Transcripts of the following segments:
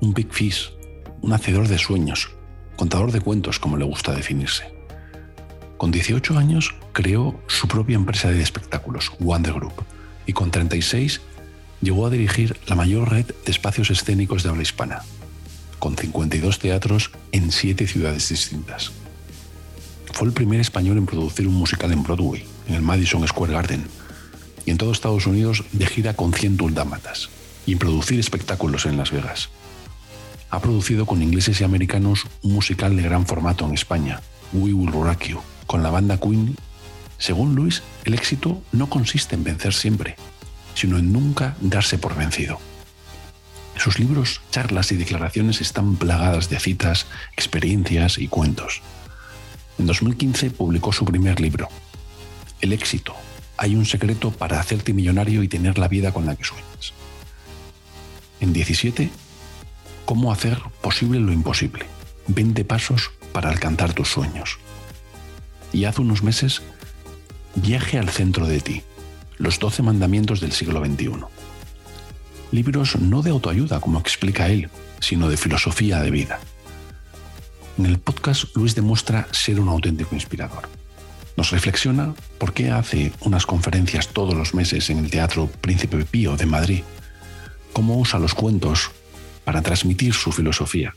un big fish, un hacedor de sueños, contador de cuentos, como le gusta definirse. Con 18 años creó su propia empresa de espectáculos, Wonder Group, y con 36 llegó a dirigir la mayor red de espacios escénicos de habla hispana, con 52 teatros en 7 ciudades distintas. Fue el primer español en producir un musical en Broadway, en el Madison Square Garden, y en todo Estados Unidos de gira con 100 dálmatas, y en producir espectáculos en Las Vegas ha producido con ingleses y americanos un musical de gran formato en España, We Will Rock You, con la banda Queen. Según Luis, el éxito no consiste en vencer siempre, sino en nunca darse por vencido. Sus libros, charlas y declaraciones están plagadas de citas, experiencias y cuentos. En 2015 publicó su primer libro, El éxito. Hay un secreto para hacerte millonario y tener la vida con la que sueñas. En 17 cómo hacer posible lo imposible. 20 pasos para alcanzar tus sueños. Y hace unos meses, Viaje al centro de ti. Los 12 mandamientos del siglo XXI. Libros no de autoayuda, como explica él, sino de filosofía de vida. En el podcast Luis demuestra ser un auténtico inspirador. Nos reflexiona por qué hace unas conferencias todos los meses en el Teatro Príncipe Pío de Madrid, cómo usa los cuentos para transmitir su filosofía.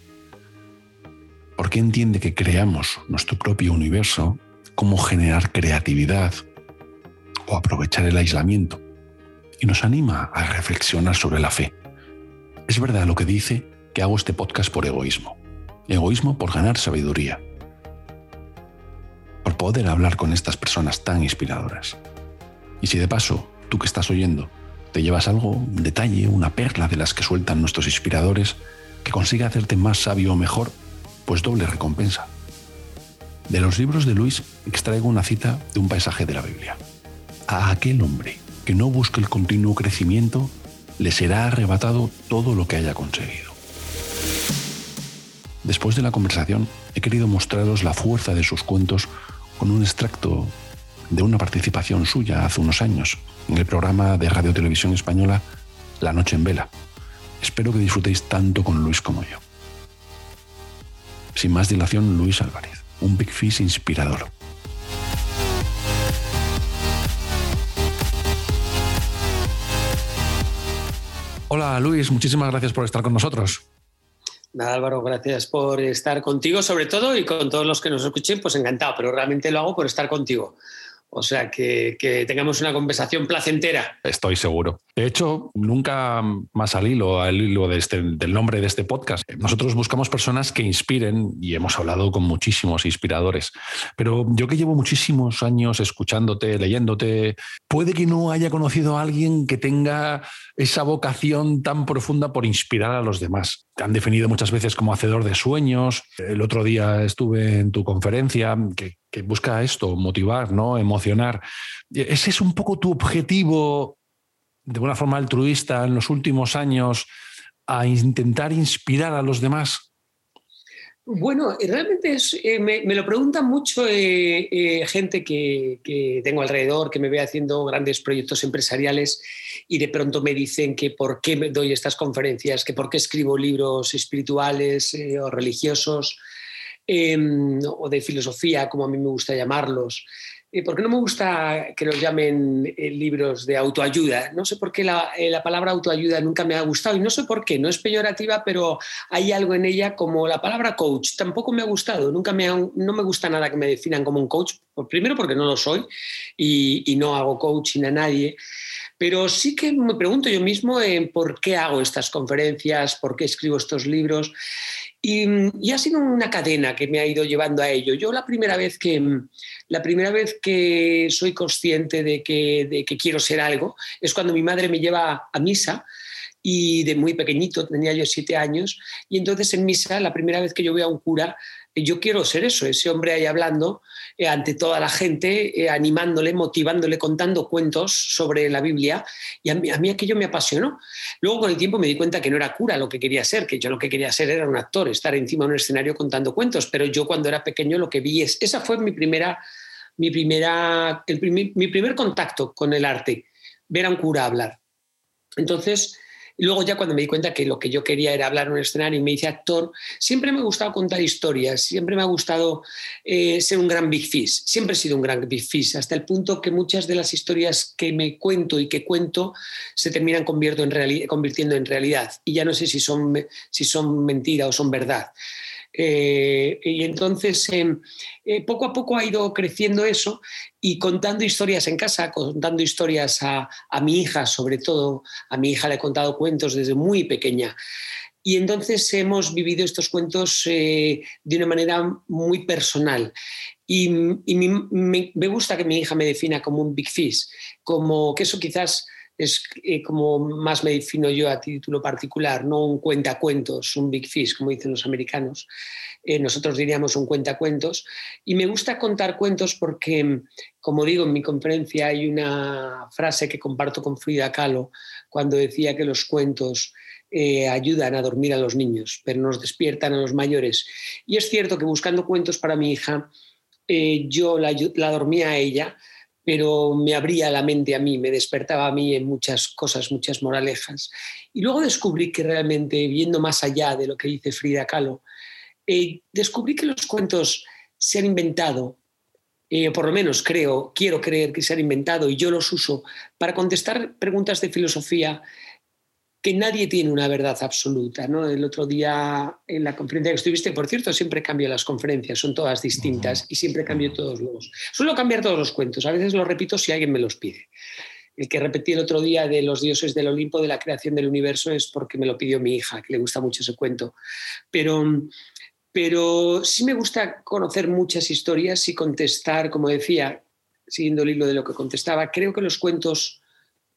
¿Por qué entiende que creamos nuestro propio universo, cómo generar creatividad o aprovechar el aislamiento. Y nos anima a reflexionar sobre la fe. Es verdad lo que dice que hago este podcast por egoísmo. Egoísmo por ganar sabiduría. Por poder hablar con estas personas tan inspiradoras. Y si de paso, tú que estás oyendo, te llevas algo, un detalle, una perla de las que sueltan nuestros inspiradores que consiga hacerte más sabio o mejor, pues doble recompensa. De los libros de Luis extraigo una cita de un paisaje de la Biblia. A aquel hombre que no busque el continuo crecimiento, le será arrebatado todo lo que haya conseguido. Después de la conversación, he querido mostraros la fuerza de sus cuentos con un extracto de una participación suya hace unos años en el programa de Radio Televisión Española La Noche en Vela. Espero que disfrutéis tanto con Luis como yo. Sin más dilación, Luis Álvarez, un Big Fish inspirador. Hola Luis, muchísimas gracias por estar con nosotros. Nada, Álvaro, gracias por estar contigo, sobre todo, y con todos los que nos escuchen, pues encantado, pero realmente lo hago por estar contigo. O sea, que, tengamos una conversación placentera. Estoy seguro. De hecho, nunca más al hilo, al hilo este, del nombre de este podcast. Nosotros buscamos personas que inspiren y hemos hablado con muchísimos inspiradores. Pero yo que llevo muchísimos años escuchándote, leyéndote, puede que no haya conocido a alguien que tenga esa vocación tan profunda por inspirar a los demás. Te han definido muchas veces como hacedor de sueños. El otro día estuve en tu conferencia que, busca esto, motivar, ¿no? emocionar. ¿Ese es un poco tu objetivo de una forma altruista en los últimos años a intentar inspirar a los demás? Bueno, realmente eh, me, lo preguntan mucho eh, eh, gente que, tengo alrededor, que me ve haciendo grandes proyectos empresariales y de pronto me dicen que por qué me doy estas conferencias, que por qué escribo libros espirituales o religiosos em, o de filosofía, como a mí me gusta llamarlos. ¿Por qué no me gusta que los llamen eh, libros de autoayuda? No sé por qué eh, la, palabra autoayuda nunca me ha gustado y no sé por qué, no es peyorativa, pero hay algo en ella como la palabra coach, tampoco me ha gustado, nunca me no me gusta nada que me definan como un coach, primero porque no lo soy y, no hago coaching a nadie, pero sí que me pregunto yo mismo por qué hago estas conferencias, por qué escribo estos libros y, ha sido una cadena que me ha ido llevando a ello. Yo la primera vez que, la primera vez que soy consciente de que, de que quiero ser algo es cuando mi madre me lleva a misa y de muy pequeñito, tenía yo siete años, y entonces en misa, la primera vez que yo veo a un cura, yo quiero ser eso, ese hombre ahí hablando eh, ante toda la gente, eh, animándole, motivándole, contando cuentos sobre la Biblia, y a mí, a mí aquello me apasionó. Luego con el tiempo me di cuenta que no era cura lo que quería ser, que yo lo que quería ser era un actor, estar encima de un escenario contando cuentos, pero yo cuando era pequeño lo que vi es, esa fue mi primera, mi primera, mi primer contacto con el arte, ver a un cura hablar. Entonces, luego ya cuando me di cuenta que lo que yo quería era hablar en un escenario y me hice actor, siempre me ha gustado contar historias, siempre me ha gustado eh, ser un gran big fish, siempre he sido un gran big fish, hasta el punto que muchas de las historias que me cuento y que cuento se terminan convirtiendo en realidad y ya no sé si son, si son mentira o son verdad. Eh, y entonces, em, eh, poco a poco ha ido creciendo eso y contando historias en casa, contando historias a, mi hija, sobre todo. A mi hija le he contado cuentos desde muy pequeña. Y entonces hemos vivido estos cuentos eh, de una manera muy personal. Y, me, gusta que mi hija me defina como un big fish, como que eso quizás es eh, como más me defino yo a título particular, no un cuentacuentos, un big fish, como dicen los americanos. Eh, nosotros diríamos un cuentacuentos. Y me gusta contar cuentos porque, como digo, en mi conferencia hay una frase que comparto con Frida Kahlo cuando decía que los cuentos eh, ayudan a dormir a los niños, pero nos despiertan a los mayores. Y es cierto que buscando cuentos para mi hija, yo la, la dormía a ella pero me abría la mente a mí, me despertaba a mí en muchas cosas, muchas moralejas. Y luego descubrí que realmente, viendo más allá de lo que dice Frida Kahlo, eh, descubrí que los cuentos se han inventado, eh, por lo menos creo, quiero creer que se han inventado y yo los uso para contestar preguntas de filosofía que nadie tiene una verdad absoluta. ¿no? El otro día en la conferencia que estuviste, por cierto, siempre cambio las conferencias, son todas distintas y siempre cambio todos los... Suelo cambiar todos los cuentos, a veces los repito si alguien me los pide. El que repetí el otro día de los dioses del Olimpo, de la creación del universo, es porque me lo pidió mi hija, que le gusta mucho ese cuento. Pero, pero sí me gusta conocer muchas historias y contestar, como decía, siguiendo el hilo de lo que contestaba, creo que los cuentos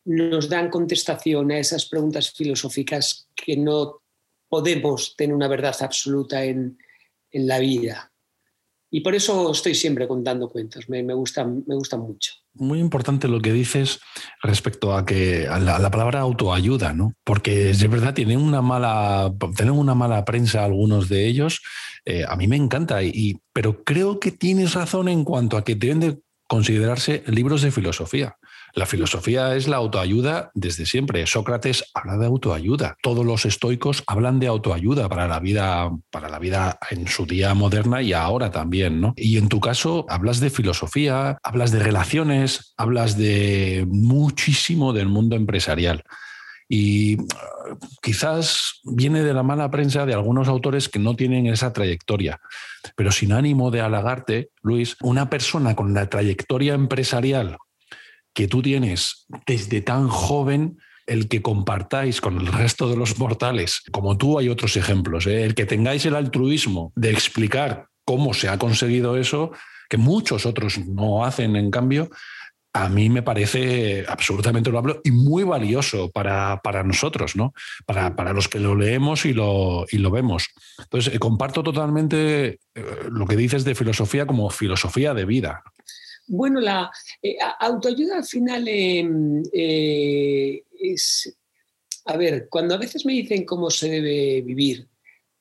nos dan contestación a esas preguntas filosóficas que no podemos tener una verdad absoluta en, la vida. Y por eso estoy siempre contando cuentos, me, me, gustan, me gustan mucho. Muy importante lo que dices respecto a que a la, palabra autoayuda, ¿no? Porque es verdad, tienen una mala, tienen una mala prensa algunos de ellos. Eh, a mí me encanta, y, pero creo que tienes razón en cuanto a que deben de considerarse libros de filosofía. La filosofía es la autoayuda desde siempre. Sócrates habla de autoayuda. Todos los estoicos hablan de autoayuda para la vida, para la vida en su día moderna y ahora también, ¿no? Y en tu caso hablas de filosofía, hablas de relaciones, hablas de muchísimo del mundo empresarial. Y uh, quizás viene de la mala prensa de algunos autores que no tienen esa trayectoria. Pero sin ánimo de halagarte, Luis, una persona con la trayectoria empresarial que tú tienes desde tan joven, el que compartáis con el resto de los mortales, como tú hay otros ejemplos, ¿eh? el que tengáis el altruismo de explicar cómo se ha conseguido eso, que muchos otros no hacen en cambio, a mí me parece absolutamente loable y muy valioso para, nosotros, ¿no? Para, para, los que lo leemos y lo, y lo vemos. Entonces, eh, comparto totalmente eh, lo que dices de filosofía como filosofía de vida. Bueno, la eh, autoayuda al final em, eh, es, a ver, cuando a veces me dicen cómo se debe vivir,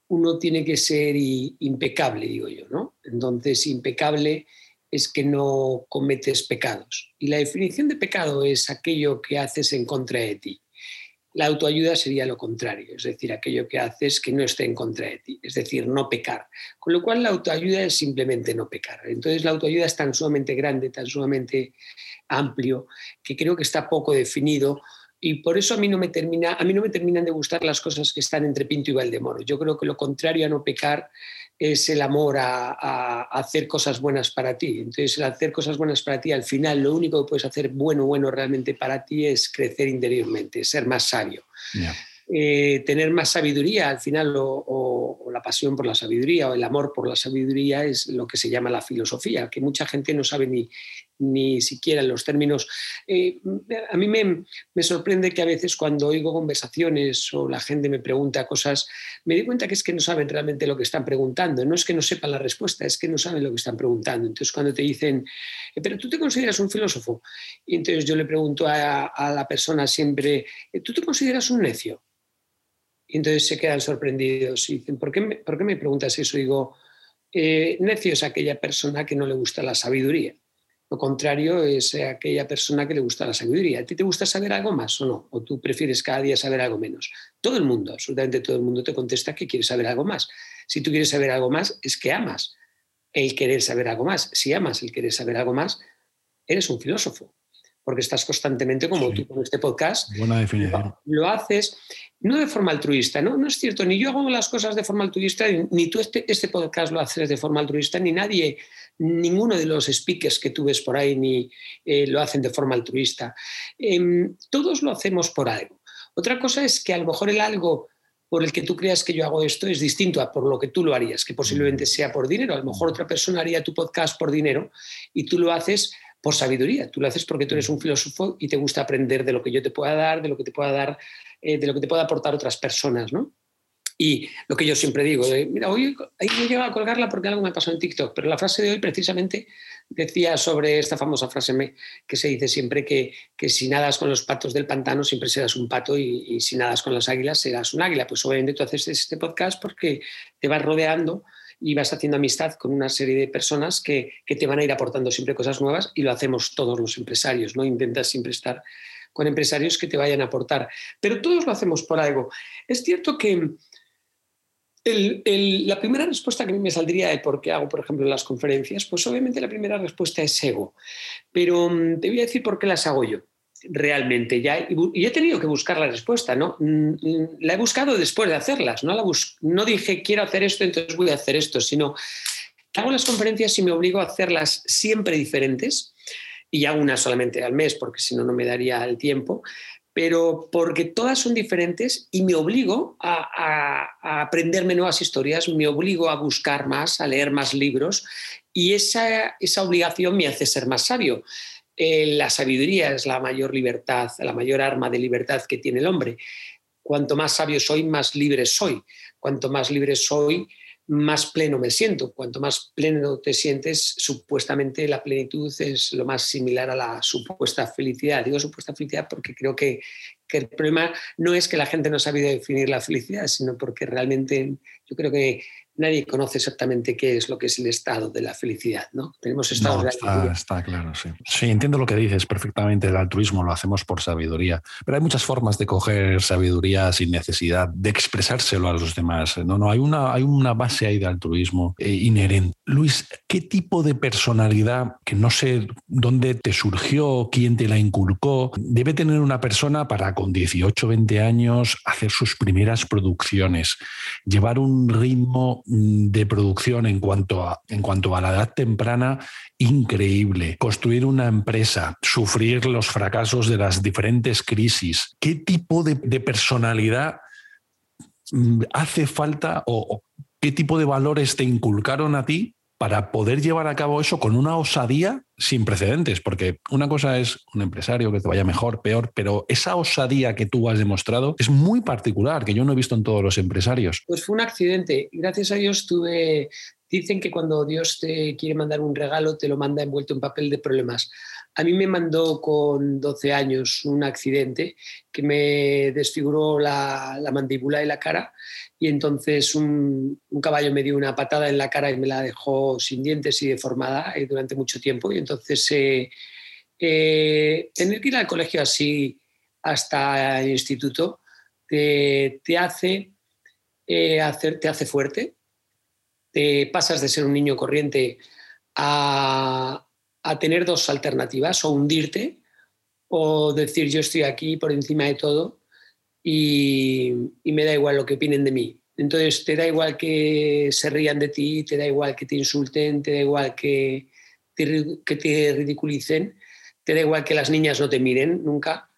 uno tiene que ser impecable, digo yo, ¿no? Entonces, impecable es que no cometes pecados. Y la definición de pecado es aquello que haces en contra de ti. La autoayuda sería lo contrario, es decir, aquello que haces que no esté en contra de ti, es decir, no pecar. Con lo cual la autoayuda es simplemente no pecar. Entonces la autoayuda es tan sumamente grande, tan sumamente amplio, que creo que está poco definido y por eso a mí no me termina, a mí no me terminan de gustar las cosas que están entre Pinto y Valdemoro. Yo creo que lo contrario a no pecar es el amor a, hacer cosas buenas para ti. Entonces, el hacer cosas buenas para ti, al final, lo único que puedes hacer bueno, bueno realmente para ti es crecer interiormente, ser más sabio. Eh, tener más sabiduría, al final, o, la pasión por la sabiduría o el amor por la sabiduría es lo que se llama la filosofía, que mucha gente no sabe ni, ni siquiera en los términos. Eh, a mí me, me, sorprende que a veces cuando oigo conversaciones o la gente me pregunta cosas, me doy cuenta que es que no saben realmente lo que están preguntando. No es que no sepan la respuesta, es que no saben lo que están preguntando. Entonces, cuando te dicen, eh, pero tú te consideras un filósofo, entonces yo le pregunto a, a la persona siempre, eh, ¿tú te consideras un necio? Y entonces se quedan sorprendidos y dicen, ¿por qué me, ¿por qué me preguntas eso? Y digo, necio es aquella persona que no le gusta la sabiduría. Lo contrario es aquella persona que le gusta la sabiduría. ¿A ti te gusta saber algo más o no? ¿O tú prefieres cada día saber algo menos? Todo el mundo, absolutamente todo el mundo te contesta que quiere saber algo más. Si tú quieres saber algo más, es que amas el querer saber algo más. Si amas el querer saber algo más, eres un filósofo porque estás constantemente como tú con este podcast. Buena definición. Lo, haces no de forma altruista, ¿no? No es cierto, ni yo hago las cosas de forma altruista, ni tú este, este podcast lo haces de forma altruista, ni nadie, ninguno de los speakers que tú ves por ahí ni eh, lo hacen de forma altruista. Em, todos lo hacemos por algo. Otra cosa es que a lo mejor el algo por el que tú creas que yo hago esto es distinto a por lo que tú lo harías, que posiblemente mm. sea por dinero. A lo mejor otra persona haría tu podcast por dinero y tú lo haces por sabiduría. Tú lo haces porque tú eres un filósofo y te gusta aprender de lo que yo te pueda dar, de lo que te pueda dar, eh, de lo que te pueda aportar otras personas, ¿no? Y lo que yo siempre digo, mira, hoy ahí me a colgarla porque algo me pasó en TikTok, pero la frase de hoy precisamente decía sobre esta famosa frase que se dice siempre que, que si nadas con los patos del pantano siempre serás un pato y, y, si nadas con las águilas serás un águila. Pues obviamente tú haces este podcast porque te vas rodeando y vas haciendo amistad con una serie de personas que, que, te van a ir aportando siempre cosas nuevas y lo hacemos todos los empresarios, ¿no? Intentas siempre estar con empresarios que te vayan a aportar, pero todos lo hacemos por algo. Es cierto que el, el, la primera respuesta que a mí me saldría de por qué hago, por ejemplo, las conferencias, pues obviamente la primera respuesta es ego, pero mm, te voy a decir por qué las hago yo realmente ya y he tenido que buscar la respuesta, ¿no? Mm, la he buscado después de hacerlas, no, la no dije quiero hacer esto, entonces voy a hacer esto, sino hago las conferencias y me obligo a hacerlas siempre diferentes y hago una solamente al mes porque si no, no me daría el tiempo, pero porque todas son diferentes y me obligo a, a, aprenderme nuevas historias, me obligo a buscar más, a leer más libros y esa, esa obligación me hace ser más sabio. Eh, la sabiduría es la mayor libertad, la mayor arma de libertad que tiene el hombre. Cuanto más sabio soy, más libre soy. Cuanto más libre soy, más pleno me siento. Cuanto más pleno te sientes, supuestamente la plenitud es lo más similar a la supuesta felicidad. Digo supuesta felicidad porque creo que, que el problema no es que la gente no ha sabido definir la felicidad, sino porque realmente yo creo que nadie conoce exactamente qué es lo que es el estado de la felicidad, ¿no? Tenemos estados de está, está claro, sí. Sí, entiendo lo que dices perfectamente. El altruismo lo hacemos por sabiduría, pero hay muchas formas de coger sabiduría sin necesidad de expresárselo a los demás. No, no, hay una, hay una base ahí de altruismo eh, inherente. Luis, ¿qué tipo de personalidad, que no sé dónde te surgió, quién te la inculcó, debe tener una persona para con 18, 20 años hacer sus primeras producciones, llevar un ritmo de producción en cuanto, a, en cuanto a la edad temprana increíble. Construir una empresa, sufrir los fracasos de las diferentes crisis. ¿Qué tipo de, personalidad mm, hace falta o qué tipo de valores te inculcaron a ti para poder llevar a cabo eso con una osadía sin precedentes, porque una cosa es un empresario que te vaya mejor, peor, pero esa osadía que tú has demostrado es muy particular, que yo no he visto en todos los empresarios. Pues fue un accidente. Gracias a Dios tuve, dicen que cuando Dios te quiere mandar un regalo, te lo manda envuelto en papel de problemas. A mí me mandó con 12 años un accidente que me desfiguró la, la mandíbula y la cara y entonces un, caballo me dio una patada en la cara y me la dejó sin dientes y deformada eh, durante mucho tiempo. Y entonces eh, eh, tener que ir al colegio así hasta el instituto te, hace, hacer, te hace fuerte, te pasas de ser un niño corriente a, a tener dos alternativas, o hundirte o decir yo estoy aquí por encima de todo y, me da igual lo que opinen de mí. Entonces te da igual que se rían de ti, te da igual que te insulten, te da igual que te, que te ridiculicen, te da igual que las niñas no te miren nunca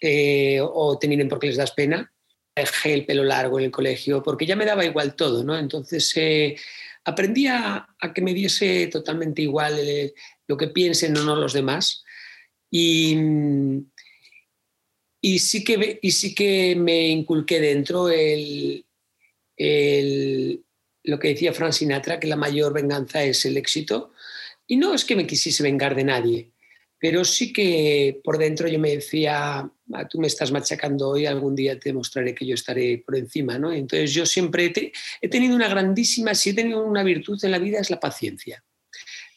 eh, o te miren porque les das pena. Dejé el pelo largo en el colegio porque ya me daba igual todo, ¿no? Entonces, eh, aprendí a, que me diese totalmente igual eh, lo que piensen o no los demás. Y, y, sí que, y sí que me inculqué dentro el, lo que decía Frank Sinatra, que la mayor venganza es el éxito. Y no es que me quisiese vengar de nadie, pero sí que por dentro yo me decía, ah, tú me estás machacando hoy, algún día te mostraré que yo estaré por encima. ¿no? Entonces yo siempre he, tenido una grandísima, si he tenido una virtud en la vida es la paciencia.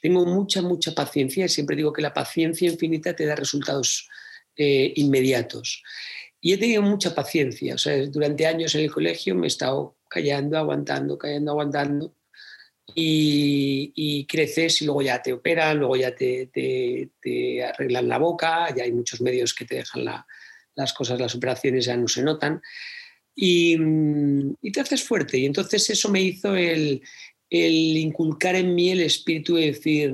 Tengo mucha, mucha paciencia y siempre digo que la paciencia infinita te da resultados eh, inmediatos. Y he tenido mucha paciencia. O sea, durante años en el colegio me he estado callando, aguantando, callando, aguantando. Y, creces y luego ya te operan, luego ya te, te, arreglan la boca, ya hay muchos medios que te dejan las cosas, las operaciones ya no se notan. Y, y, te haces fuerte. Y entonces eso me hizo el, el inculcar en mí el espíritu de decir,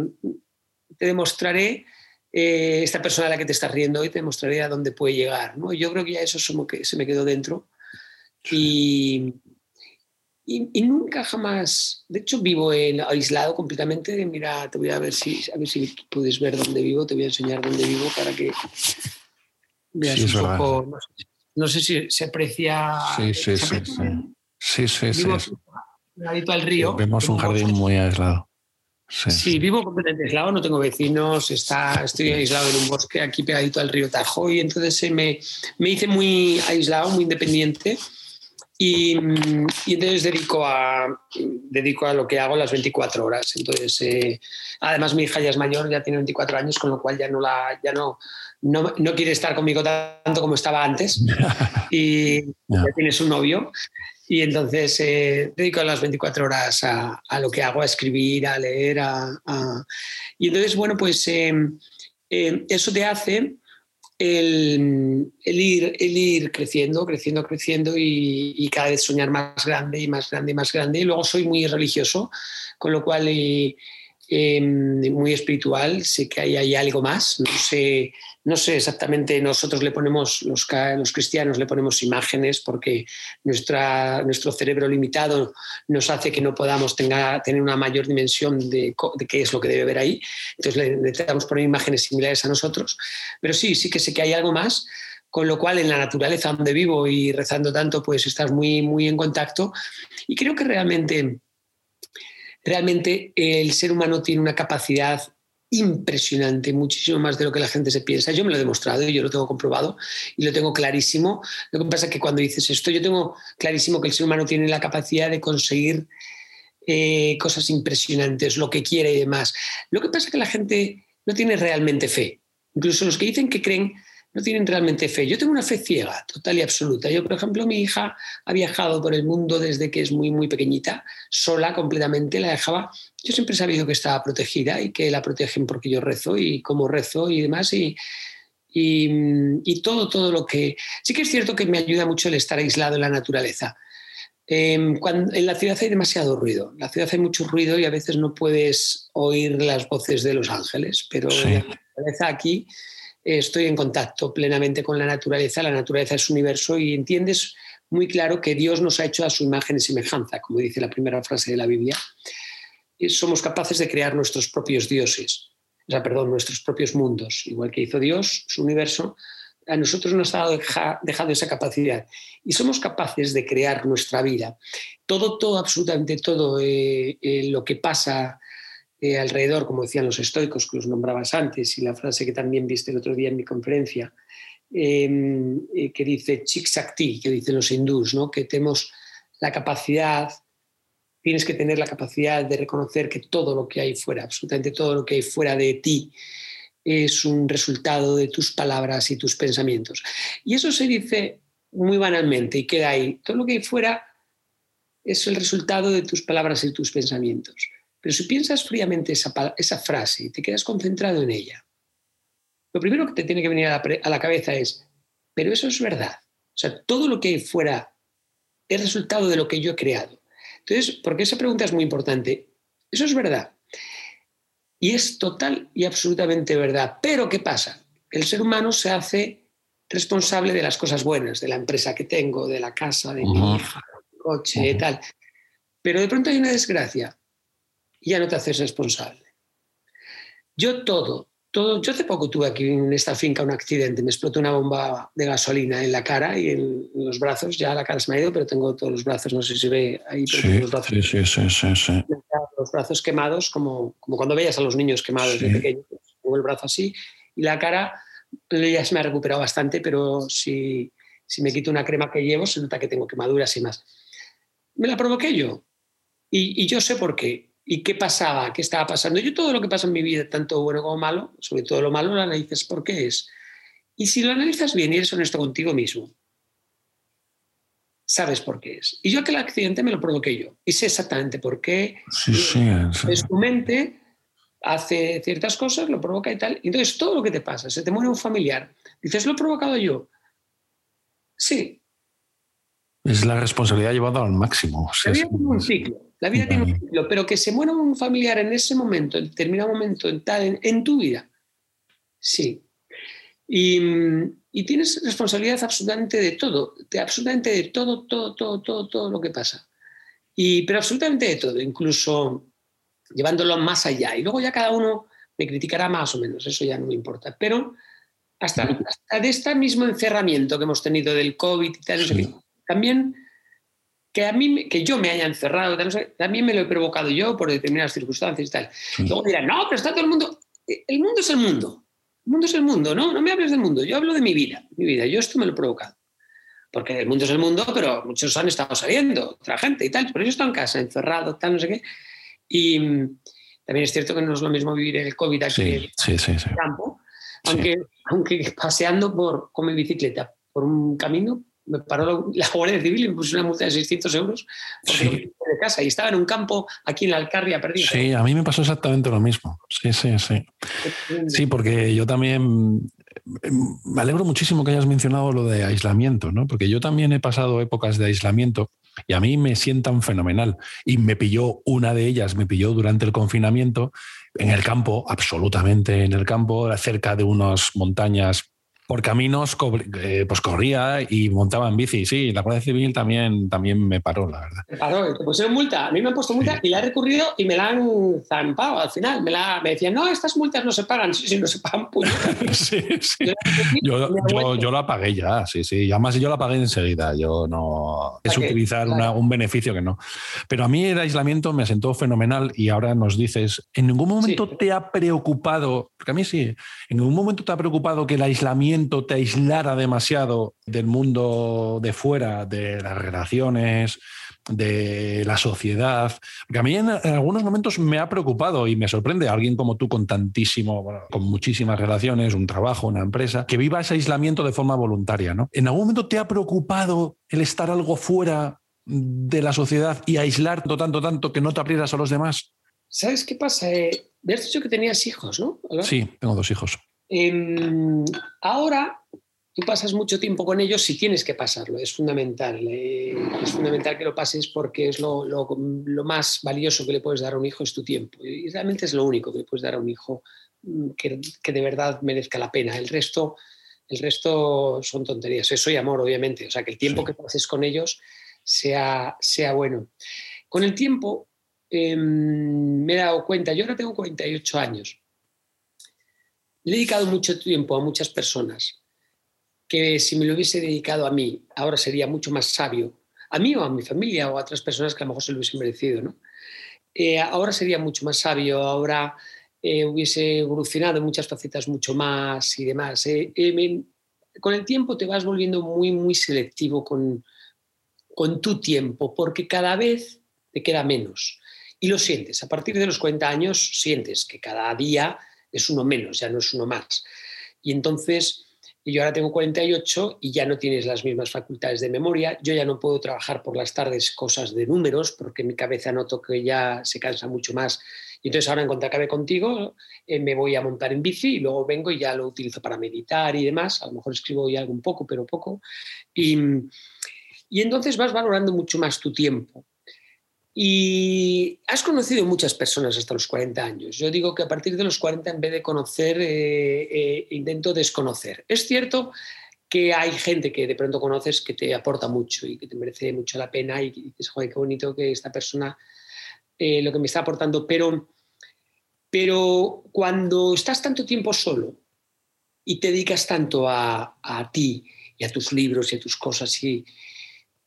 te demostraré eh, esta persona a la que te estás riendo hoy te demostraré a dónde puede llegar. ¿no? Yo creo que ya eso que se me quedó dentro y, y, nunca jamás, de hecho vivo en, aislado completamente, mira, te voy a ver si, a ver si puedes ver dónde vivo, te voy a enseñar dónde vivo para que veas un poco, no sé, si se aprecia. Sí, sí, sí, sí. Sí, sí, al río. Vemos un jardín muy aislado. Sí. vivo completamente aislado, no tengo vecinos, está, estoy aislado en un bosque aquí pegadito al río Tajo y entonces me, me hice muy aislado, muy independiente y, y, entonces dedico a, dedico a lo que hago las 24 horas. Entonces, eh, además mi hija ya es mayor, ya tiene 24 años, con lo cual ya no, la, ya no, no, no quiere estar conmigo tanto como estaba antes y ya tiene su novio. Y entonces eh, dedico las 24 horas a, a, lo que hago, a escribir, a leer. A, Y entonces, bueno, pues eh, eh, eso te hace el, el, ir, el ir creciendo, creciendo, creciendo y, cada vez soñar más grande y más grande y más grande. Y luego soy muy religioso, con lo cual Em, muy espiritual, sé que hay, hay algo más, no sé, no sé exactamente, nosotros le ponemos, los, cristianos le ponemos imágenes porque nuestra, nuestro cerebro limitado nos hace que no podamos tener una mayor dimensión de, de, qué es lo que debe ver ahí, entonces le necesitamos poner imágenes similares a nosotros, pero sí, sí que sé que hay algo más con lo cual en la naturaleza donde vivo y rezando tanto, pues estás muy, muy en contacto. Y creo que realmente realmente el ser humano tiene una capacidad impresionante, muchísimo más de lo que la gente se piensa. Yo me lo he demostrado y yo lo tengo comprobado y lo tengo clarísimo. Lo que pasa es que cuando dices esto, yo tengo clarísimo que el ser humano tiene la capacidad de conseguir eh, cosas impresionantes, lo que quiere y demás. Lo que pasa es que la gente no tiene realmente fe. Incluso los que dicen que creen no tienen realmente fe. Yo tengo una fe ciega, total y absoluta. Yo, por ejemplo, mi hija ha viajado por el mundo desde que es muy, muy pequeñita, sola completamente, la dejaba. Yo siempre he sabido que estaba protegida y que la protegen porque yo rezo y cómo rezo y demás. Y, y, todo, todo lo que... Sí que es cierto que me ayuda mucho el estar aislado en la naturaleza. Em, cuando, en la ciudad hay demasiado ruido. En la ciudad hay mucho ruido y a veces no puedes oír las voces de los ángeles, pero en la naturaleza aquí estoy en contacto plenamente con la naturaleza, la naturaleza es universo y entiendes muy claro que Dios nos ha hecho a su imagen y semejanza, como dice la primera frase de la Biblia. Somos capaces de crear nuestros propios dioses, o sea, perdón, nuestros propios mundos, igual que hizo Dios, su universo, a nosotros nos ha dejado esa capacidad y somos capaces de crear nuestra vida. Todo, todo, absolutamente todo eh, eh, lo que pasa eh, alrededor, como decían los estoicos que los nombrabas antes, y la frase que también viste el otro día en mi conferencia, em, que dice Chik que dicen los hindús, ¿no? que tenemos la capacidad, tienes que tener la capacidad de reconocer que todo lo que hay fuera, absolutamente todo lo que hay fuera de ti, es un resultado de tus palabras y tus pensamientos. Y eso se dice muy banalmente y queda ahí. Todo lo que hay fuera es el resultado de tus palabras y tus pensamientos. Pero si piensas fríamente esa, frase y te quedas concentrado en ella, lo primero que te tiene que venir a la, a la cabeza es, pero eso es verdad. O sea, todo lo que hay fuera es resultado de lo que yo he creado. Entonces, porque esa pregunta es muy importante. Eso es verdad. Y es total y absolutamente verdad. Pero ¿qué pasa? El ser humano se hace responsable de las cosas buenas, de la empresa que tengo, de la casa, de mi hija, del coche, y tal. Pero de pronto hay una desgracia y ya no te haces responsable. Yo todo, todo, yo hace poco tuve aquí en esta finca un accidente, me explotó una bomba de gasolina en la cara y en los brazos, ya la cara se me ha ido, pero tengo todos los brazos, no sé si ve ahí, sí, los brazos, sí, sí, los brazos quemados, como, como cuando veías a los niños quemados de pequeño, pues, tengo el brazo así y la cara ya se me ha recuperado bastante, pero si, si me quito una crema que llevo se nota que tengo quemaduras y más. Me la provoqué yo. Y, y yo sé por qué y qué pasaba, qué estaba pasando. Yo todo lo que pasa en mi vida, tanto bueno como malo, sobre todo lo malo, lo analizas por qué es. Y si lo analizas bien y eres honesto contigo mismo, sabes por qué es. Y yo aquel accidente me lo provoqué yo. Y sé exactamente por qué. Sí, sí, sí. Es tu mente hace ciertas cosas, lo provoca y tal. Entonces todo lo que te pasa, se te muere un familiar, dices, lo he provocado yo. Sí. Es la responsabilidad llevada al máximo. La vida tiene un ciclo, la vida tiene un ciclo, pero que se muera un familiar en ese momento, en determinado momento, en, tal, en, tu vida, sí. Y, y, tienes responsabilidad absolutamente de todo, de absolutamente de todo, todo, todo, todo, todo lo que pasa. Y, pero absolutamente de todo, incluso llevándolo más allá. Y luego ya cada uno me criticará más o menos, eso ya no me importa. Pero hasta, hasta de este mismo encerramiento que hemos tenido del COVID y tal, también que a mí que yo me haya encerrado, también me lo he provocado yo por determinadas circunstancias y tal. Luego dirán, no, pero está todo el mundo. El mundo es el mundo. El mundo es el mundo, ¿no? No me hables del mundo. Yo hablo de mi vida. Mi vida. Yo esto me lo he provocado. Porque el mundo es el mundo, pero muchos han estado saliendo, otra gente y tal. Pero yo estoy en casa, encerrado, tal, no sé qué. Y mm, también es cierto que no es lo mismo vivir el COVID aquí en el campo, aunque, aunque paseando por, con mi bicicleta por un camino, me paró la Guardia Civil y me puso una multa de 600 euros de casa y estaba en un campo aquí en la Alcarria perdido. Sí, a mí me pasó exactamente lo mismo. Sí, sí, sí. Sí, porque yo también me alegro muchísimo que hayas mencionado lo de aislamiento, ¿no? Porque yo también he pasado épocas de aislamiento y a mí me sientan fenomenal. Y me pilló una de ellas, me pilló durante el confinamiento en el campo, absolutamente en el campo, cerca de unas montañas por caminos eh, pues corría y montaba en bici. Sí, la Guardia Civil también, también me paró, la verdad. Me paró, te pusieron multa. A mí me han puesto multa y la he recurrido y me la han zampado al final. Me, la, me decían, no, estas multas no se pagan. Sí, sí, no se pagan sí, sí. Yo, yo, yo, la pagué ya, sí, sí. Y además yo la pagué enseguida. Yo no... Es utilizar un beneficio que no. Pero a mí el aislamiento me sentó fenomenal y ahora nos dices, ¿en ningún momento te ha preocupado, porque a mí sí, en ningún momento te ha preocupado que el aislamiento te aislara demasiado del mundo de fuera, de las relaciones, de la sociedad. Porque a mí en, algunos momentos me ha preocupado y me sorprende alguien como tú con tantísimo, con muchísimas relaciones, un trabajo, una empresa, que viva ese aislamiento de forma voluntaria. ¿no? ¿En algún momento te ha preocupado el estar algo fuera de la sociedad y aislar tanto, tanto, tanto que no te abrieras a los demás? ¿Sabes qué pasa? Eh, me has dicho que tenías hijos, ¿no? Sí, tengo dos hijos. Em, ahora tú pasas mucho tiempo con ellos si tienes que pasarlo, es fundamental. Eh, es fundamental que lo pases porque es lo, lo, más valioso que le puedes dar a un hijo es tu tiempo. Y realmente es lo único que le puedes dar a un hijo mm, que, que de verdad merezca la pena. El resto, el resto son tonterías. Eso y amor, obviamente. O sea, que el tiempo que pases con ellos sea, sea bueno. Con el tiempo em, me he dado cuenta, yo ahora tengo 48 años le he dedicado mucho tiempo a muchas personas que si me lo hubiese dedicado a mí, ahora sería mucho más sabio, a mí o a mi familia o a otras personas que a lo mejor se lo hubiesen merecido, ¿no? Eh, ahora sería mucho más sabio, ahora eh, hubiese evolucionado en muchas facetas mucho más y demás. Eh, con el tiempo te vas volviendo muy, muy selectivo con, con tu tiempo, porque cada vez te queda menos. Y lo sientes, a partir de los 40 años sientes que cada día es uno menos, ya no es uno más. Y entonces, yo ahora tengo 48 y ya no tienes las mismas facultades de memoria, yo ya no puedo trabajar por las tardes cosas de números porque mi cabeza noto que ya se cansa mucho más. Y entonces ahora en cuanto acabe contigo, eh, me voy a montar en bici y luego vengo y ya lo utilizo para meditar y demás. A lo mejor escribo ya algo un poco, pero poco. Y, y entonces vas valorando mucho más tu tiempo. Y has conocido muchas personas hasta los 40 años. Yo digo que a partir de los 40, en vez de conocer, eh, eh, intento desconocer. Es cierto que hay gente que de pronto conoces que te aporta mucho y que te merece mucho la pena y dices, joder, qué bonito que esta persona eh, lo que me está aportando, pero, pero cuando estás tanto tiempo solo y te dedicas tanto a, a ti y a tus libros y a tus cosas y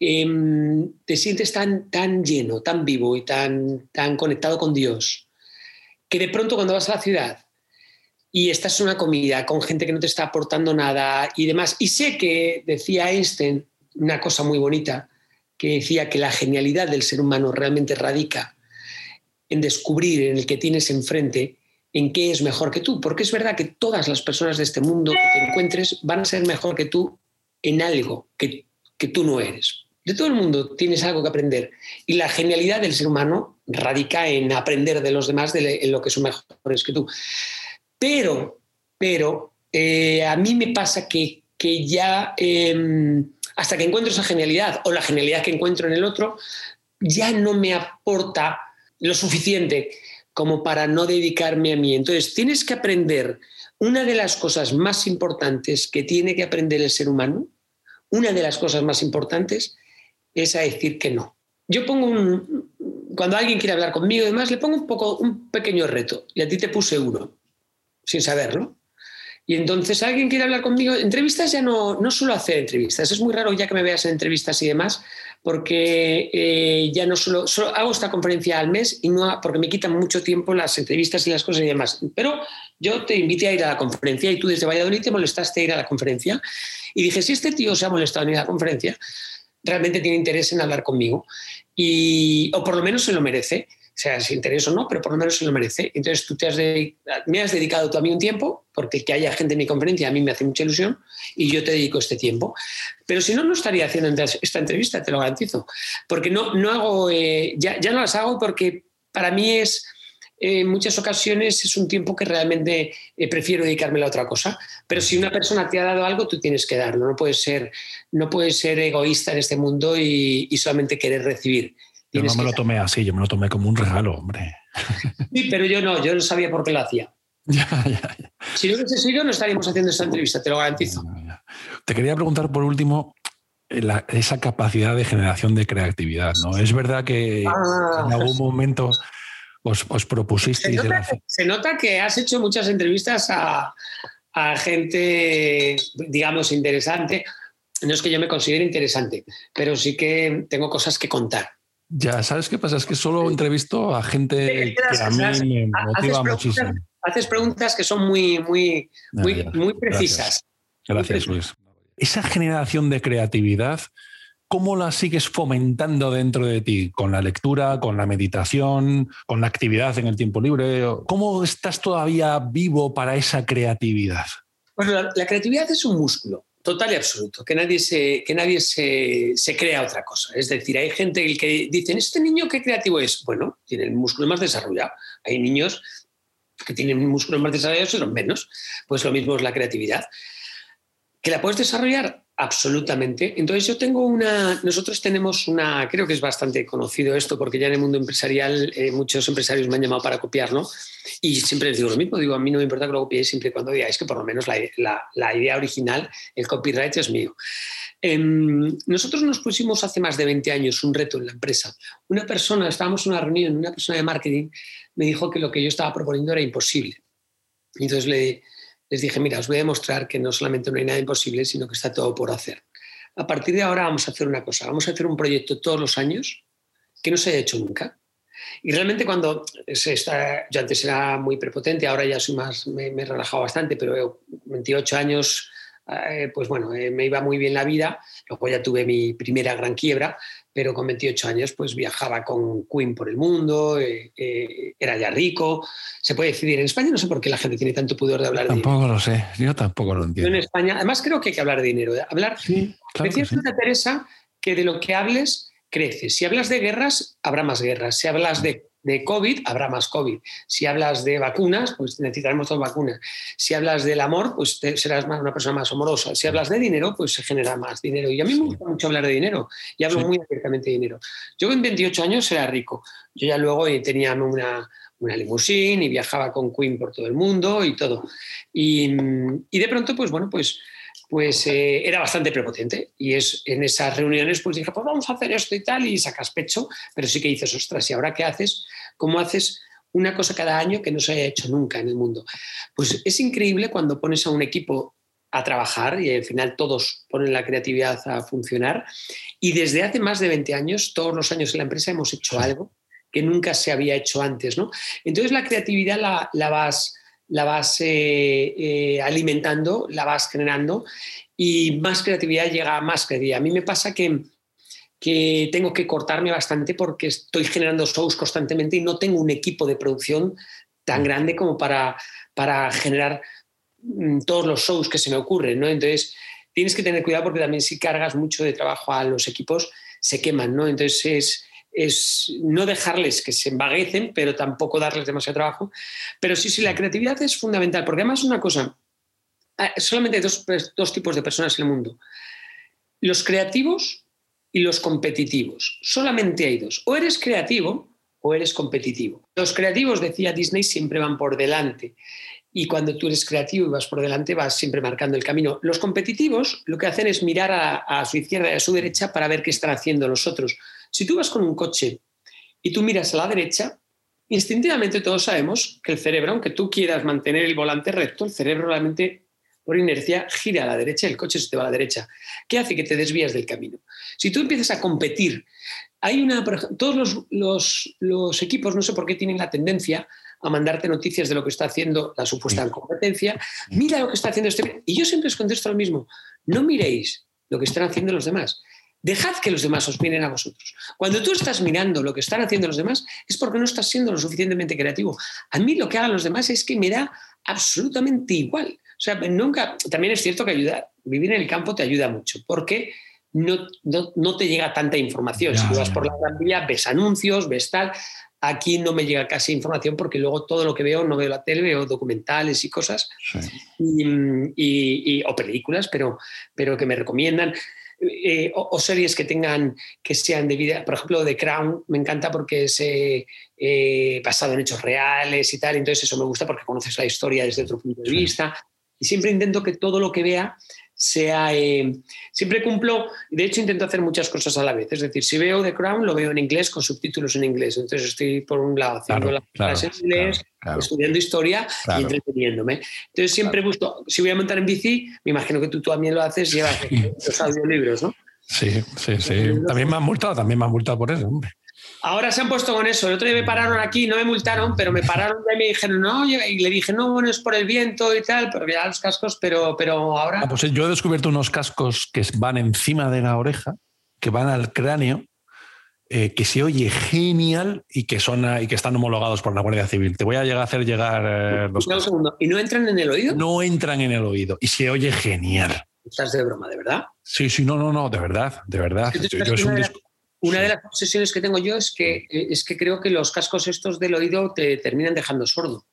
em, te sientes tan, tan lleno, tan vivo y tan, tan conectado con Dios, que de pronto cuando vas a la ciudad y estás en una comida con gente que no te está aportando nada y demás, y sé que decía Einstein una cosa muy bonita, que decía que la genialidad del ser humano realmente radica en descubrir en el que tienes enfrente en qué es mejor que tú, porque es verdad que todas las personas de este mundo que te encuentres van a ser mejor que tú en algo que, que tú no eres. De todo el mundo tienes algo que aprender y la genialidad del ser humano radica en aprender de los demás de lo que son mejores que tú. Pero, pero eh, a mí me pasa que, que ya em, hasta que encuentro esa genialidad o la genialidad que encuentro en el otro, ya no me aporta lo suficiente como para no dedicarme a mí. Entonces, tienes que aprender una de las cosas más importantes que tiene que aprender el ser humano, una de las cosas más importantes es a decir que no. Yo pongo un, cuando alguien quiere hablar conmigo y demás, le pongo un poco un pequeño reto y a ti te puse uno, sin saberlo. Y entonces alguien quiere hablar conmigo. Entrevistas ya no, no suelo hacer entrevistas. Es muy raro ya que me veas en entrevistas y demás, porque eh, ya no solo, solo, hago esta conferencia al mes y no porque me quitan mucho tiempo las entrevistas y las cosas y demás. Pero yo te invité a ir a la conferencia y tú desde Valladolid te molestaste a ir a la conferencia. Y dije, si este tío se ha molestado en ir a la conferencia, realmente tiene interés en hablar conmigo. Y, o por lo menos se lo merece sea si interés o no, pero por lo menos se lo merece. Entonces tú te has me has dedicado tú a mí un tiempo, porque que haya gente en mi conferencia a mí me hace mucha ilusión, y yo te dedico este tiempo. Pero si no, no estaría haciendo esta entrevista, te lo garantizo. Porque no, no hago, eh, ya, ya no las hago porque para mí es, en muchas ocasiones es un tiempo que realmente eh, prefiero dedicarme a otra cosa. Pero si una persona te ha dado algo, tú tienes que darlo. No puedes ser, no puedes ser egoísta en este mundo y, y solamente querer recibir. Yo no me lo tomé así, yo me lo tomé como un regalo, hombre. Sí, pero yo no, yo no sabía por qué lo hacía. Ya, ya, ya. Si no hubiese sido, no estaríamos haciendo esta entrevista, te lo garantizo. Te quería preguntar por último esa capacidad de generación de creatividad, ¿no? Es verdad que ah. en algún momento os, os propusisteis... Se nota, se nota, que has hecho muchas entrevistas a, a gente, digamos, interesante. No es que yo me considere interesante, pero sí que tengo cosas que contar. Ya, ¿sabes qué pasa? Es que solo entrevisto a gente que a mí me motiva muchísimo. Haces preguntas que son muy, muy, muy, muy precisas. Gracias, Luis. Esa generación de creatividad, ¿cómo la sigues fomentando dentro de ti? ¿Con la lectura, con la meditación, con la actividad en el tiempo libre? ¿Cómo estás todavía vivo para esa creatividad? Bueno, la creatividad es un músculo total y absoluto, que nadie, se, que nadie se, crea otra cosa. Es decir, hay gente que dicen, ¿este niño qué creativo es? Bueno, tiene el músculo más desarrollado. Hay niños que tienen músculos más desarrollados y menos. Pues lo mismo es la creatividad. ¿Que la puedes desarrollar? Absolutamente. Entonces yo tengo una, nosotros tenemos una, creo que es bastante conocido esto, porque ya en el mundo empresarial eh, muchos empresarios me han llamado para copiarlo y siempre les digo lo mismo, digo, a mí no me importa que lo copiéis siempre y cuando digáis que por lo menos la, la, la idea original, el copyright es mío. Eh, nosotros nos pusimos hace más de 20 años un reto en la empresa. Una persona, estábamos en una reunión, una persona de marketing me dijo que lo que yo estaba proponiendo era imposible. Entonces le les dije, mira, os voy a demostrar que no solamente no hay nada imposible, sino que está todo por hacer. A partir de ahora vamos a hacer una cosa, vamos a hacer un proyecto todos los años que no se haya hecho nunca. Y realmente cuando se está, yo antes era muy prepotente, ahora ya soy más, me, he relajado bastante, pero 28 años, eh, pues bueno, eh, me iba muy bien la vida, luego ya tuve mi primera gran quiebra, pero con 28 años pues viajaba con Queen por el mundo, eh, eh, era ya rico. Se puede decidir en España, no sé por qué la gente tiene tanto pudor de hablar de dinero. Tampoco lo sé, yo tampoco lo entiendo. en España, además creo que hay que hablar de dinero. Hablar, sí, claro decía Santa Teresa que de lo que hables crece. Si hablas de guerras, habrá más guerras. Si hablas de de COVID, habrá más COVID. Si hablas de vacunas, pues necesitaremos dos vacunas. Si hablas del amor, pues serás más, una persona más amorosa. Si hablas de dinero, pues se genera más dinero. Y a mí me gusta mucho hablar de dinero y hablo muy abiertamente de dinero. Yo con 28 años era rico. Yo ya luego tenía una, una limusín y viajaba con Queen por todo el mundo y todo. Y, y de pronto, pues bueno, pues pues eh, era bastante prepotente. Y es en esas reuniones, pues dije, pues vamos a hacer esto y tal, y sacas pecho, pero sí que dices, ostras, ¿y ahora qué haces? ¿Cómo haces una cosa cada año que no se haya hecho nunca en el mundo? Pues es increíble cuando pones a un equipo a trabajar y al final todos ponen la creatividad a funcionar. Y desde hace más de 20 años, todos los años en la empresa hemos hecho algo que nunca se había hecho antes. ¿no? Entonces la creatividad la, vas, la vas eh, eh, alimentando, la vas generando y más creatividad llega a más creatividad. A mí me pasa que, que tengo que cortarme bastante porque estoy generando shows constantemente y no tengo un equipo de producción tan grande como para, para generar mm, todos los shows que se me ocurren. ¿no? Entonces tienes que tener cuidado porque también si cargas mucho de trabajo a los equipos se queman. ¿no? Entonces es es no dejarles que se embaguecen, pero tampoco darles demasiado trabajo. Pero sí, sí, la creatividad es fundamental, porque además una cosa, ah, solamente hay dos, dos tipos de personas en el mundo, los creativos y los competitivos. Solamente hay dos. O eres creativo o eres competitivo. Los creativos, decía Disney, siempre van por delante. Y cuando tú eres creativo y vas por delante, vas siempre marcando el camino. Los competitivos lo que hacen es mirar a, a su izquierda y a su derecha para ver qué están haciendo los otros si tú vas con un coche y tú miras a la derecha, instintivamente todos sabemos que el cerebro, aunque tú quieras mantener el volante recto, el cerebro realmente por inercia gira a la derecha, el coche se te va a la derecha. ¿Qué hace que te desvías del camino? Si tú empiezas a competir, hay una, todos los, equipos, no sé por qué, tienen la tendencia a mandarte noticias de lo que está haciendo la supuesta competencia. Mira lo que está haciendo este. Y yo siempre os contesto lo mismo. No miréis lo que están haciendo los demás. Dejad que los demás os miren a vosotros. Cuando tú estás mirando lo que están haciendo los demás es porque no estás siendo lo suficientemente creativo. A mí lo que hagan los demás es que me da absolutamente igual. O sea, nunca, también es cierto que ayudar, vivir en el campo te ayuda mucho, porque no, no, te llega tanta información. si tú vas por la gran vía, ves anuncios, ves tal. Aquí no me llega casi información porque luego todo lo que veo, no veo la tele, veo documentales y cosas, y, o películas, pero, pero que me recomiendan. Eh, o, series que tengan, que sean de vida, por ejemplo, The Crown me encanta porque es eh, eh, basado en hechos reales y tal, entonces eso me gusta porque conoces la historia desde otro punto de vista. Y siempre intento que todo lo que vea sea... Eh, siempre cumplo, de hecho intento hacer muchas cosas a la vez. Es decir, si veo The Crown, lo veo en inglés con subtítulos en inglés. Entonces estoy por un lado haciendo la clase en inglés, estudiando historia y entreteniéndome. Entonces siempre busco, si voy a montar en bici, me imagino que tú, también lo haces, llevas los audiolibros, ¿no? Sí, sí, sí. También me han multado, también me han multado por eso, hombre. Ahora se han puesto con eso. El otro día me pararon aquí, no me multaron, pero me pararon y me dijeron, no, y le dije, no, bueno, es por el viento y tal, pero ya los cascos, pero, pero ahora. Ah, pues yo he descubierto unos cascos que van encima de la oreja, que van al cráneo, eh, que se oye genial y que son y que están homologados por la Guardia Civil. Te voy a llegar a hacer llegar eh, los un segundo. ¿Y no entran en el oído? No entran en el oído y se oye genial. Estás de broma, ¿de verdad? Sí, sí, no, no, no, de verdad, de verdad. Yo, es un disco... Una de las obsesiones que tengo yo es que, eh, es que creo que los cascos estos del oído te terminan dejando sordo.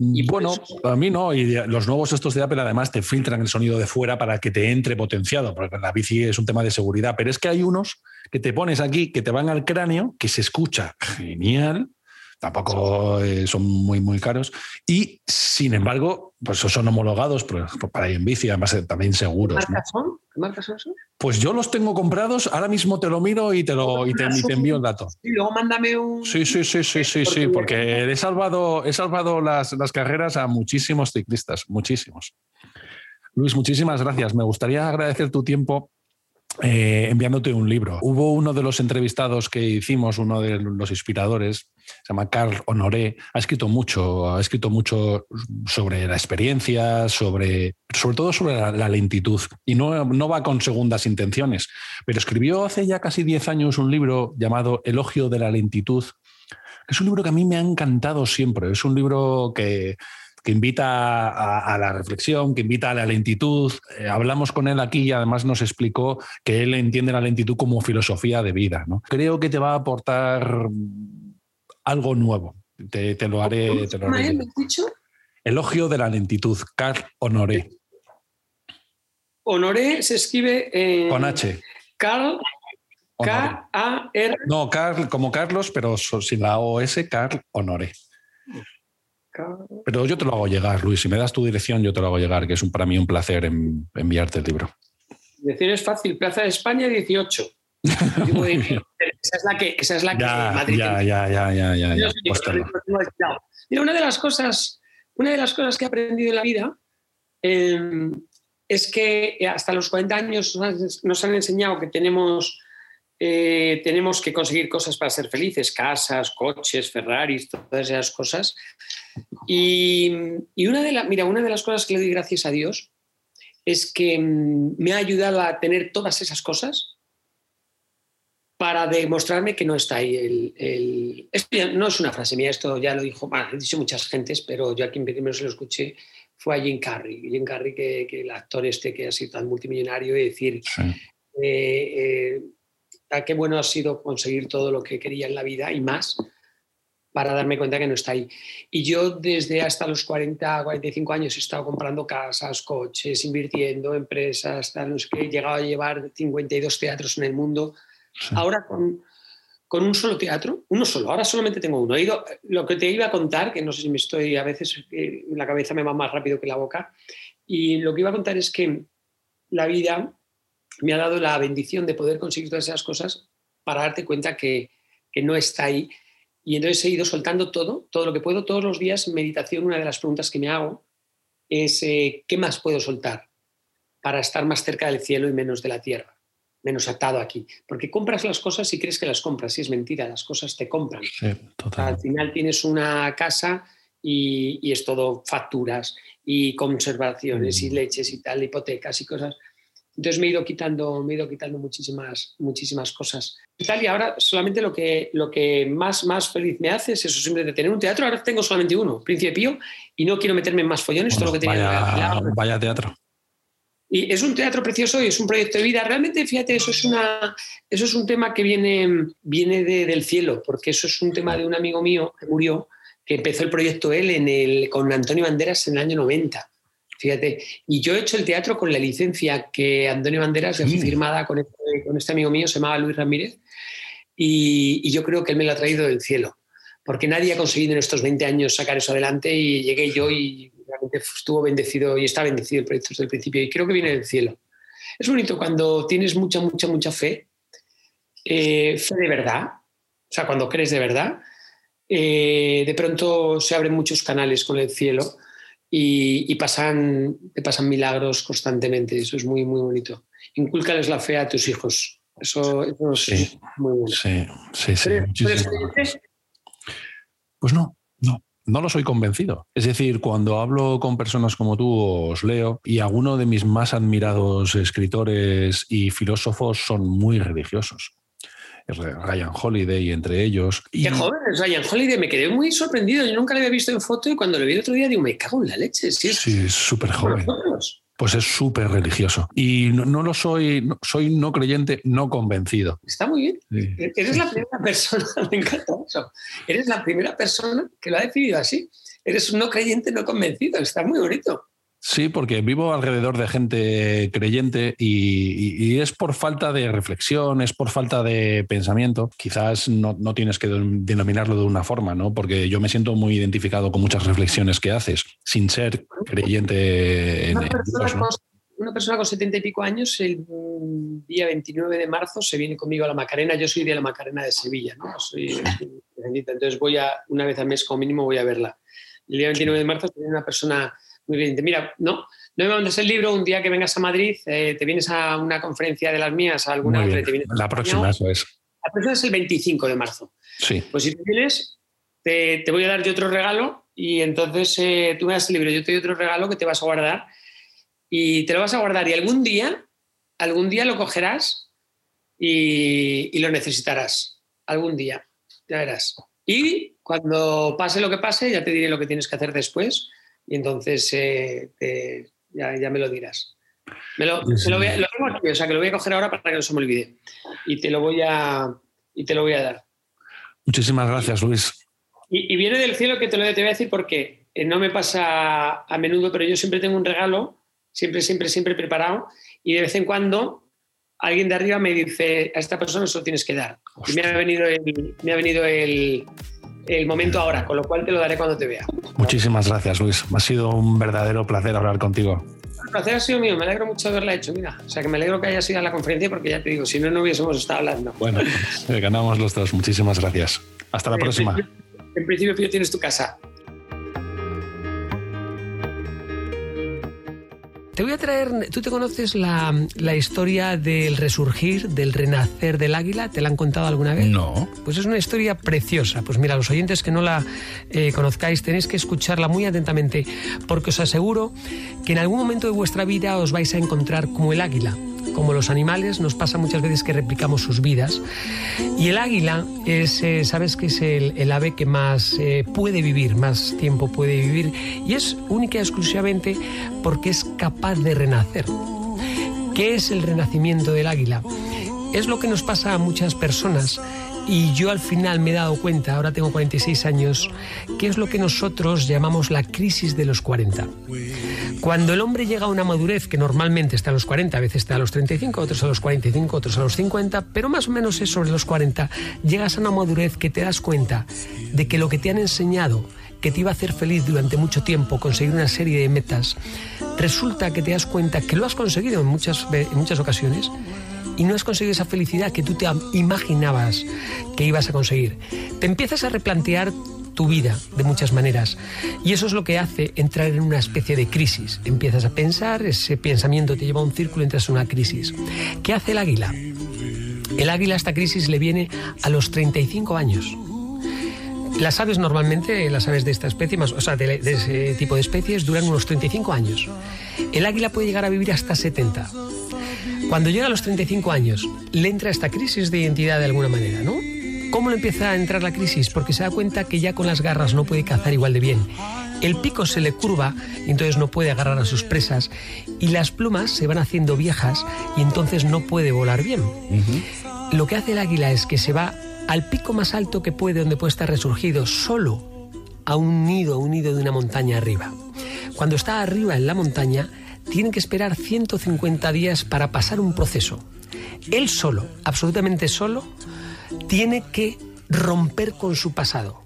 Y bueno, a mí no, y los nuevos estos de Apple además te filtran el sonido de fuera para que te entre potenciado, porque la bici es un tema de seguridad, pero es que hay unos que te pones aquí, que te van al cráneo, que se escucha genial, tampoco eh, son muy, muy caros. Y sin embargo, pues son homologados para ir en bici, además eh, también seguros. ¿Qué marcas son? ¿Qué marcas son esos? Pues yo los tengo comprados, ahora mismo te lo miro y te, lo, y te, envío el dato. Y luego mándame un. Sí, sí, sí, sí, sí, sí, porque he salvado, he salvado las, las carreras a muchísimos ciclistas, muchísimos. Luis, muchísimas gracias. Me gustaría agradecer tu tiempo eh, enviándote un libro. Hubo uno de los entrevistados que hicimos, uno de los inspiradores, se llama Carl Honoré, ha escrito mucho, ha escrito mucho sobre la experiencia, sobre, sobre todo sobre la, lentitud. Y no, no, va con segundas intenciones, pero escribió hace ya casi 10 años un libro llamado Elogio de la lentitud, que es un libro que a mí me ha encantado siempre. Es un libro que que invita a, la reflexión, que invita a la lentitud. Eh, hablamos con él aquí y además nos explicó que él entiende la lentitud como filosofía de vida. ¿no? Creo que te va a aportar algo nuevo. Te, lo haré. Te lo haré. dicho? Elogio de la lentitud, Carl Honoré. Honoré se escribe con H. Carl K-A-R. No, Carl como Carlos, pero sin la OS, Carl Honoré. Pero yo te lo hago llegar, Luis. Si me das tu dirección, yo te lo hago llegar, que es un, para mí un placer enviarte el libro. Decir es fácil. Plaza de España 18. esa es la que, esa es la que Madrid. Ya, ya, ya, ya, ya, ya. Mira, una de las cosas, una de las cosas que he aprendido en la vida em, es que hasta los 40 años nos han enseñado que tenemos, eh, tenemos que conseguir cosas para ser felices, casas, coches, Ferraris, todas esas cosas. Y, una, de mira, una de las cosas que le doy gracias a Dios es que mm, me ha ayudado a tener todas esas cosas para demostrarme que no está ahí el, Esto no es una frase mía, esto ya lo dijo, bueno, he dicho muchas gentes, pero yo a quien primero se lo escuché fue a Jim Carrey. Jim Carrey, que, el actor este que ha sido tan multimillonario, y decir, eh, eh, a qué bueno ha sido conseguir todo lo que quería en la vida y más para darme cuenta que no está ahí. Y yo desde hasta los 40, 45 años he estado comprando casas, coches, invirtiendo, empresas, tal, no sé qué. He llegado a llevar 52 teatros en el mundo. Ahora con, con, un solo teatro, uno solo, ahora solamente tengo uno. He ido, lo que te iba a contar, que no sé si me estoy, a veces eh, la cabeza me va más rápido que la boca, y lo que iba a contar es que la vida me ha dado la bendición de poder conseguir todas esas cosas para darte cuenta que, que no está ahí y entonces he ido soltando todo, todo lo que puedo. Todos los días meditación, una de las preguntas que me hago es eh, ¿qué más puedo soltar para estar más cerca del cielo y menos de la tierra? Menos atado aquí. Porque compras las cosas y crees que las compras. Y es mentira, las cosas te compran. Al final tienes una casa y, es todo facturas y conservaciones y mm. leches y tal, hipotecas y cosas. Entonces me he ido quitando, me he ido quitando muchísimas, muchísimas cosas. Y tal, y ahora solamente lo que, lo que más, más feliz me hace es eso, siempre de tener un teatro. Ahora tengo solamente uno, Príncipe Pío, y no quiero meterme en más follones, todo lo que tenía. Vaya, vaya teatro. Y es un teatro precioso y es un proyecto de vida. Realmente, fíjate, eso es, una, eso es un tema que viene, viene del cielo, porque eso es un tema de un amigo mío que murió, que empezó el proyecto él en el, con Antonio Banderas en el año 90. Fíjate, y yo he hecho el teatro con la licencia que Antonio Banderas dejó firmada con este, con este, amigo mío, se llamaba Luis Ramírez, y, yo creo que él me lo ha traído del cielo, porque nadie ha conseguido en estos 20 años sacar eso adelante y llegué yo y realmente estuvo bendecido y está bendecido el proyecto desde el principio y creo que viene del cielo. Es bonito cuando tienes mucha, mucha, mucha fe, eh, fe de verdad, o sea, cuando crees de verdad, eh, de pronto se abren muchos canales con el cielo y, pasan, te pasan milagros constantemente. Eso es muy, muy bonito. Inculcales la fe a tus hijos. Eso, es muy bueno. Sí, sí, sí. Pues no, no. Lo soy convencido. Es decir, cuando hablo con personas como tú, os leo, y algunos de mis más admirados escritores y filósofos son muy religiosos. Ryan Holiday entre ellos. Qué joven es Ryan Holiday, me quedé muy sorprendido. Yo nunca le había visto en foto y cuando lo vi el otro día digo, me cago en la leche. Sí, es súper joven. Pues es súper religioso. Y no, lo soy, soy no creyente, no convencido. Está muy bien. Eres la primera persona, me encanta eso. Eres la primera persona que lo ha decidido así. Eres un no creyente, no convencido. Está muy bonito. Sí, porque vivo alrededor de gente creyente y, es por falta de reflexión, es por falta de pensamiento. Quizás no, tienes que denominarlo de una forma, ¿no? Porque yo me siento muy identificado con muchas reflexiones que haces, sin ser creyente en una persona, con, una persona con setenta y pico años, el día 29 de marzo se viene conmigo a la Macarena. Yo soy de la Macarena de Sevilla, ¿no? Soy, entonces voy a, una vez al mes como mínimo, voy a verla. El día 29 de marzo se viene una persona muy bien. Mira, no, no me mandes el libro, un día que vengas a Madrid, eh, te vienes a una conferencia de las mías, a alguna La próxima, eso es. La próxima es el 25 de marzo. Sí. Pues si te vienes, te, voy a dar yo otro regalo y entonces eh, tú me das el libro, yo te doy otro regalo que te vas a guardar y te lo vas a guardar y algún día, algún día lo cogerás y, y lo necesitarás. Algún día, ya verás. Y cuando pase lo que pase, ya te diré lo que tienes que hacer después y entonces eh, ya, me lo dirás. Me lo, lo, tengo aquí, o sea que lo voy a coger ahora para que no se me olvide. Y te lo voy a, y te lo voy a dar. Muchísimas gracias, Luis. Y, viene del cielo que te lo te voy a decir porque eh, no me pasa a menudo, pero yo siempre tengo un regalo, siempre, siempre, siempre preparado, y de vez en cuando alguien de arriba me dice, a esta persona eso tienes que dar. Y me ha venido me ha venido el, el momento ahora, con lo cual te lo daré cuando te vea. Muchísimas gracias, Luis. Ha sido un verdadero placer hablar contigo. El placer ha sido mío, me alegro mucho de haberla hecho, mira. O sea, que me alegro que hayas ido a la conferencia porque ya te digo, si no, no hubiésemos estado hablando. Bueno, eh, ganamos los dos. Muchísimas gracias. Hasta la próxima. En principio, tienes tu casa. Te voy a traer, ¿tú te conoces la, historia del resurgir, del renacer del águila? ¿Te la han contado alguna vez? No. Pues es una historia preciosa. Pues mira, los oyentes que no la eh, conozcáis tenéis que escucharla muy atentamente porque os aseguro que en algún momento de vuestra vida os vais a encontrar como el águila como los animales, nos pasa muchas veces que replicamos sus vidas. Y el águila es, eh, sabes que es el, ave que más eh, puede vivir, más tiempo puede vivir, y es única y exclusivamente porque es capaz de renacer. ¿Qué es el renacimiento del águila? Es lo que nos pasa a muchas personas y yo al final me he dado cuenta, ahora tengo 46 años, que es lo que nosotros llamamos la crisis de los 40. Cuando el hombre llega a una madurez, que normalmente está a los 40, a veces está a los 35, otros a los 45, otros a los 50, pero más o menos es sobre los 40, llegas a una madurez que te das cuenta de que lo que te han enseñado que te iba a hacer feliz durante mucho tiempo, conseguir una serie de metas, resulta que te das cuenta que lo has conseguido en muchas, en muchas ocasiones, y no has conseguido esa felicidad que tú te imaginabas que ibas a conseguir. Te empiezas a replantear tu vida de muchas maneras. Y eso es lo que hace entrar en una especie de crisis. Empiezas a pensar, ese pensamiento te lleva a un círculo, entras en una crisis. ¿Qué hace el águila? El águila esta crisis le viene a los 35 años. Las aves normalmente, las aves de esta especie, más, o sea, de, de, ese tipo de especies, duran unos 35 años. El águila puede llegar a vivir hasta 70. Cuando llega a los 35 años, le entra esta crisis de identidad de alguna manera, ¿no? ¿Cómo le empieza a entrar la crisis? Porque se da cuenta que ya con las garras no puede cazar igual de bien. El pico se le curva y entonces no puede agarrar a sus presas y las plumas se van haciendo viejas y entonces no puede volar bien. Lo que hace el águila es que se va al pico más alto que puede, donde puede estar resurgido, solo a un nido, a un nido de una montaña arriba. Cuando está arriba en la montaña, tiene que esperar 150 días para pasar un proceso. Él solo, absolutamente solo, tiene que romper con su pasado.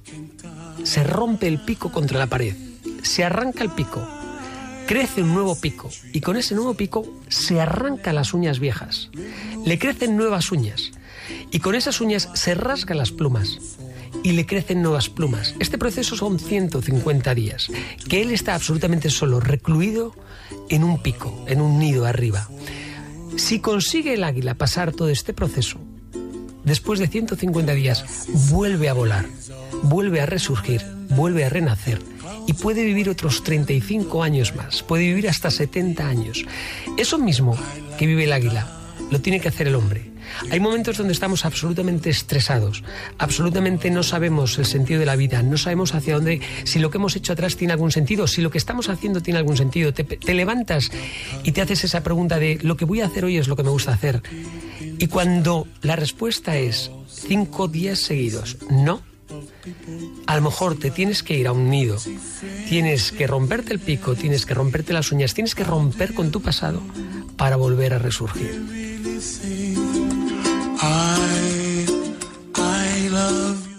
Se rompe el pico contra la pared, se arranca el pico, crece un nuevo pico y con ese nuevo pico se arranca las uñas viejas. Le crecen nuevas uñas y con esas uñas se rasga las plumas y le crecen nuevas plumas. Este proceso son 150 días, que él está absolutamente solo, recluido en un pico, en un nido arriba. Si consigue el águila pasar todo este proceso, después de 150 días vuelve a volar, vuelve a resurgir, vuelve a renacer y puede vivir otros 35 años más, puede vivir hasta 70 años. Eso mismo que vive el águila, lo tiene que hacer el hombre. Hay momentos donde estamos absolutamente estresados, absolutamente no sabemos el sentido de la vida, no sabemos hacia dónde, si lo que hemos hecho atrás tiene algún sentido, si lo que estamos haciendo tiene algún sentido. Te, levantas y te haces esa pregunta de lo que voy a hacer hoy es lo que me gusta hacer. Y cuando la respuesta es cinco días seguidos, no, a lo mejor te tienes que ir a un nido, tienes que romperte el pico, tienes que romperte las uñas, tienes que romper con tu pasado para volver a resurgir. I, I love you.